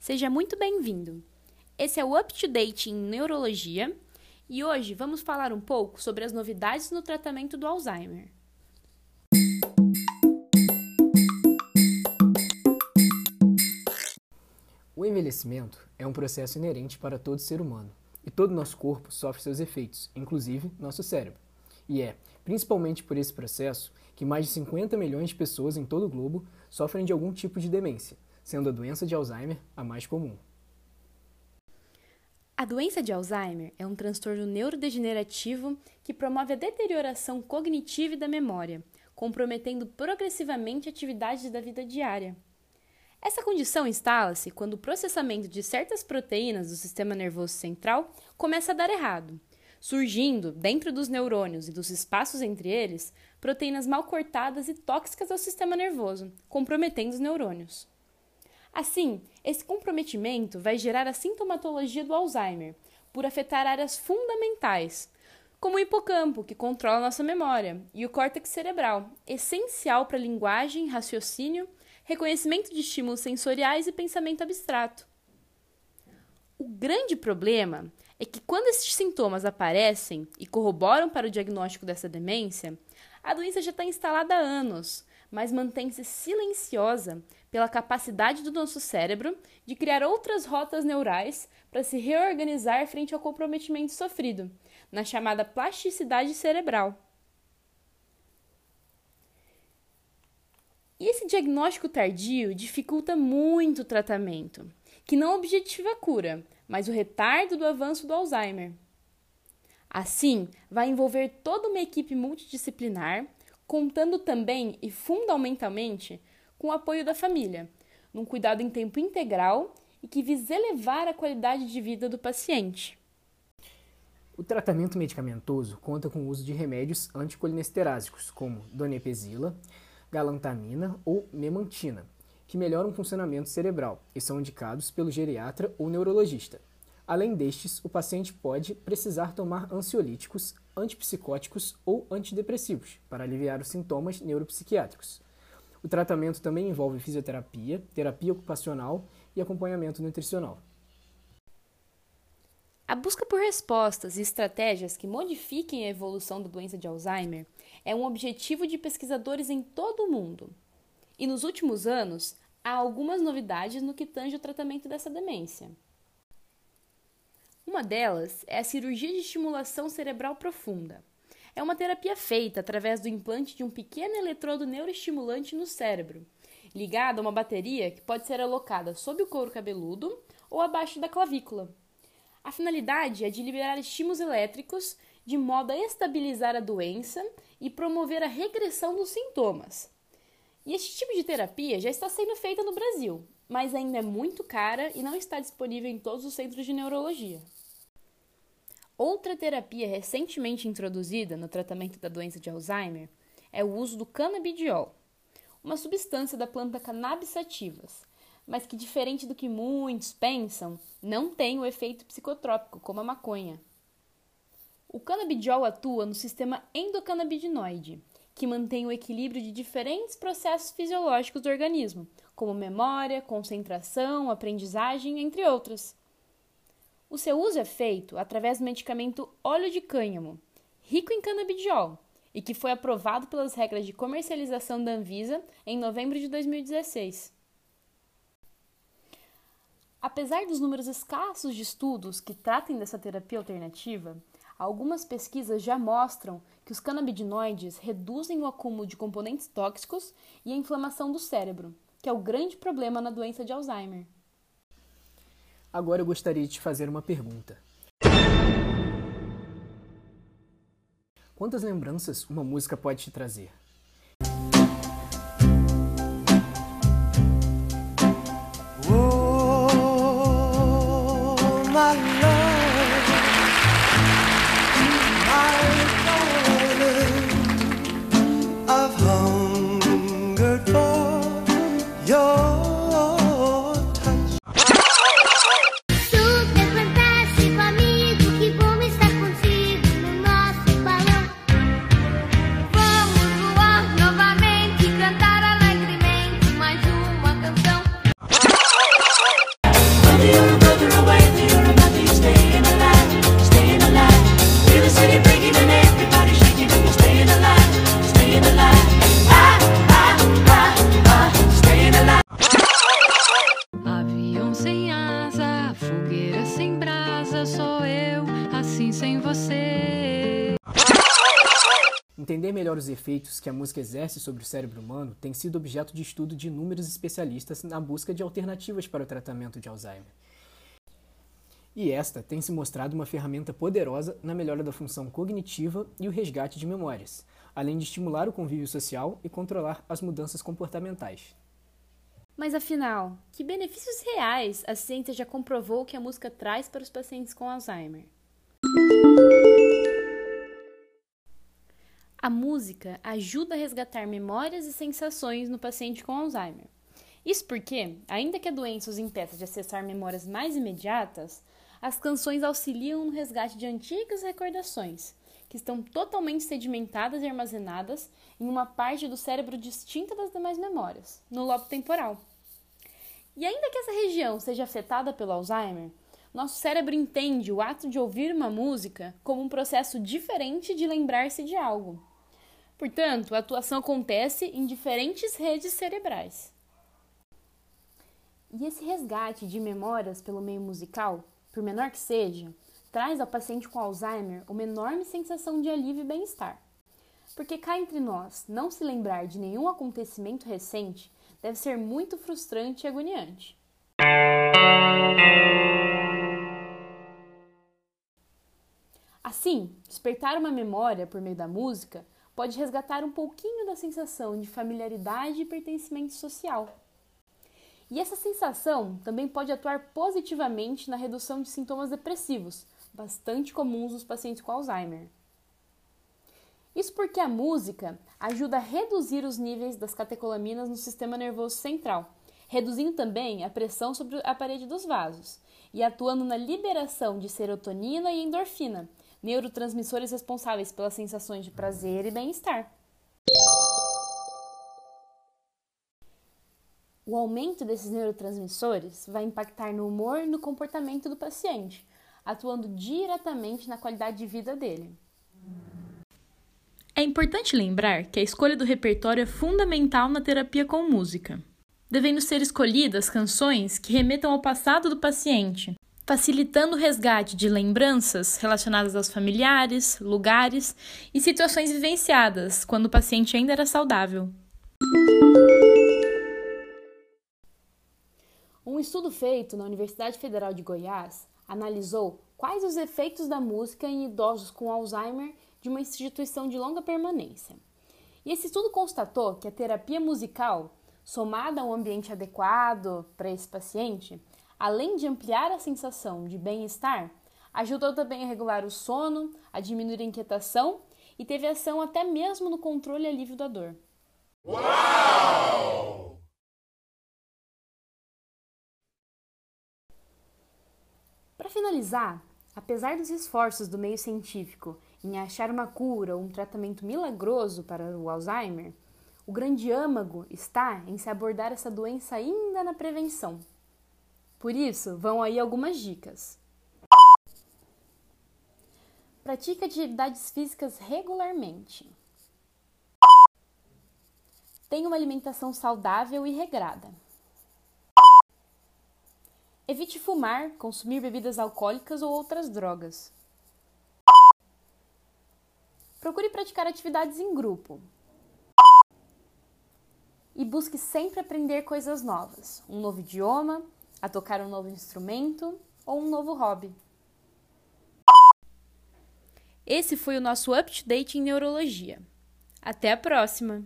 Seja muito bem-vindo. Esse é o Up to Date em Neurologia e hoje vamos falar um pouco sobre as novidades no tratamento do Alzheimer. O envelhecimento é um processo inerente para todo ser humano e todo nosso corpo sofre seus efeitos, inclusive nosso cérebro. E é, principalmente por esse processo, que mais de 50 milhões de pessoas em todo o globo sofrem de algum tipo de demência, sendo a doença de Alzheimer a mais comum. A doença de Alzheimer é um transtorno neurodegenerativo que promove a deterioração cognitiva e da memória, comprometendo progressivamente atividades da vida diária. Essa condição instala-se quando o processamento de certas proteínas do sistema nervoso central começa a dar errado, surgindo, dentro dos neurônios e dos espaços entre eles, proteínas mal cortadas e tóxicas ao sistema nervoso, comprometendo os neurônios. Assim, esse comprometimento vai gerar a sintomatologia do Alzheimer, por afetar áreas fundamentais, como o hipocampo, que controla nossa memória, e o córtex cerebral, essencial para linguagem, raciocínio, reconhecimento de estímulos sensoriais e pensamento abstrato. O grande problema é que quando esses sintomas aparecem e corroboram para o diagnóstico dessa demência, a doença já está instalada há anos, mas mantém-se silenciosa pela capacidade do nosso cérebro de criar outras rotas neurais para se reorganizar frente ao comprometimento sofrido, na chamada plasticidade cerebral. E esse diagnóstico tardio dificulta muito o tratamento, que não objetiva a cura, mas o retardo do avanço do Alzheimer. Assim, vai envolver toda uma equipe multidisciplinar, contando também e fundamentalmente com o apoio da família, num cuidado em tempo integral e que visa elevar a qualidade de vida do paciente. O tratamento medicamentoso conta com o uso de remédios anticolinesterásicos, como donepezila, galantamina ou memantina, que melhoram o funcionamento cerebral e são indicados pelo geriatra ou neurologista. Além destes, o paciente pode precisar tomar ansiolíticos, antipsicóticos ou antidepressivos para aliviar os sintomas neuropsiquiátricos. O tratamento também envolve fisioterapia, terapia ocupacional e acompanhamento nutricional. A busca por respostas e estratégias que modifiquem a evolução da doença de Alzheimer é um objetivo de pesquisadores em todo o mundo. E nos últimos anos, há algumas novidades no que tange o tratamento dessa demência. Uma delas é a cirurgia de estimulação cerebral profunda. É uma terapia feita através do implante de um pequeno eletrodo neuroestimulante no cérebro, ligado a uma bateria que pode ser alocada sob o couro cabeludo ou abaixo da clavícula. A finalidade é de liberar estímulos elétricos de modo a estabilizar a doença e promover a regressão dos sintomas. E este tipo de terapia já está sendo feita no Brasil, mas ainda é muito cara e não está disponível em todos os centros de neurologia. Outra terapia recentemente introduzida no tratamento da doença de Alzheimer é o uso do canabidiol, uma substância da planta cannabis sativas, mas que, diferente do que muitos pensam, não tem o efeito psicotrópico como a maconha. O canabidiol atua no sistema endocannabinoide, que mantém o equilíbrio de diferentes processos fisiológicos do organismo, como memória, concentração, aprendizagem, entre outras. O seu uso é feito através do medicamento óleo de cânhamo, rico em canabidiol, e que foi aprovado pelas regras de comercialização da Anvisa em novembro de 2016. Apesar dos números escassos de estudos que tratem dessa terapia alternativa, Algumas pesquisas já mostram que os canabinoides reduzem o acúmulo de componentes tóxicos e a inflamação do cérebro, que é o grande problema na doença de Alzheimer. Agora eu gostaria de te fazer uma pergunta. Quantas lembranças uma música pode te trazer? I've sou eu, assim sem você. Entender melhor os efeitos que a música exerce sobre o cérebro humano tem sido objeto de estudo de inúmeros especialistas na busca de alternativas para o tratamento de Alzheimer. E esta tem se mostrado uma ferramenta poderosa na melhora da função cognitiva e o resgate de memórias, além de estimular o convívio social e controlar as mudanças comportamentais. Mas afinal, que benefícios reais a ciência já comprovou que a música traz para os pacientes com Alzheimer? A música ajuda a resgatar memórias e sensações no paciente com Alzheimer. Isso porque, ainda que a doença os impeça de acessar memórias mais imediatas, as canções auxiliam no resgate de antigas recordações, que estão totalmente sedimentadas e armazenadas em uma parte do cérebro distinta das demais memórias, no lobo temporal. E ainda que essa região seja afetada pelo Alzheimer, nosso cérebro entende o ato de ouvir uma música como um processo diferente de lembrar-se de algo. Portanto, a atuação acontece em diferentes redes cerebrais. E esse resgate de memórias pelo meio musical, por menor que seja, traz ao paciente com Alzheimer uma enorme sensação de alívio e bem-estar. Porque cá entre nós, não se lembrar de nenhum acontecimento recente deve ser muito frustrante e agoniante. Assim, despertar uma memória por meio da música pode resgatar um pouquinho da sensação de familiaridade e pertencimento social. E essa sensação também pode atuar positivamente na redução de sintomas depressivos, bastante comuns nos pacientes com Alzheimer. Isso porque a música ajuda a reduzir os níveis das catecolaminas no sistema nervoso central, reduzindo também a pressão sobre a parede dos vasos e atuando na liberação de serotonina e endorfina, neurotransmissores responsáveis pelas sensações de prazer e bem-estar. O aumento desses neurotransmissores vai impactar no humor e no comportamento do paciente, atuando diretamente na qualidade de vida dele. É importante lembrar que a escolha do repertório é fundamental na terapia com música, devendo ser escolhidas canções que remetam ao passado do paciente, facilitando o resgate de lembranças relacionadas aos familiares, lugares e situações vivenciadas quando o paciente ainda era saudável. Um estudo feito na Universidade Federal de Goiás analisou quais os efeitos da música em idosos com Alzheimer de uma instituição de longa permanência. E esse estudo constatou que a terapia musical, somada a um ambiente adequado para esse paciente, além de ampliar a sensação de bem-estar, ajudou também a regular o sono, a diminuir a inquietação e teve ação até mesmo no controle e alívio da dor. Uau! Para finalizar, apesar dos esforços do meio científico em achar uma cura ou um tratamento milagroso para o Alzheimer, o grande âmago está em se abordar essa doença ainda na prevenção. Por isso, vão aí algumas dicas. Pratique atividades físicas regularmente. Tenha uma alimentação saudável e regrada. Evite fumar, consumir bebidas alcoólicas ou outras drogas. Procure praticar atividades em grupo. E busque sempre aprender coisas novas, um novo idioma, a tocar um novo instrumento ou um novo hobby. Esse foi o nosso Up to Date em Neurologia. Até a próxima!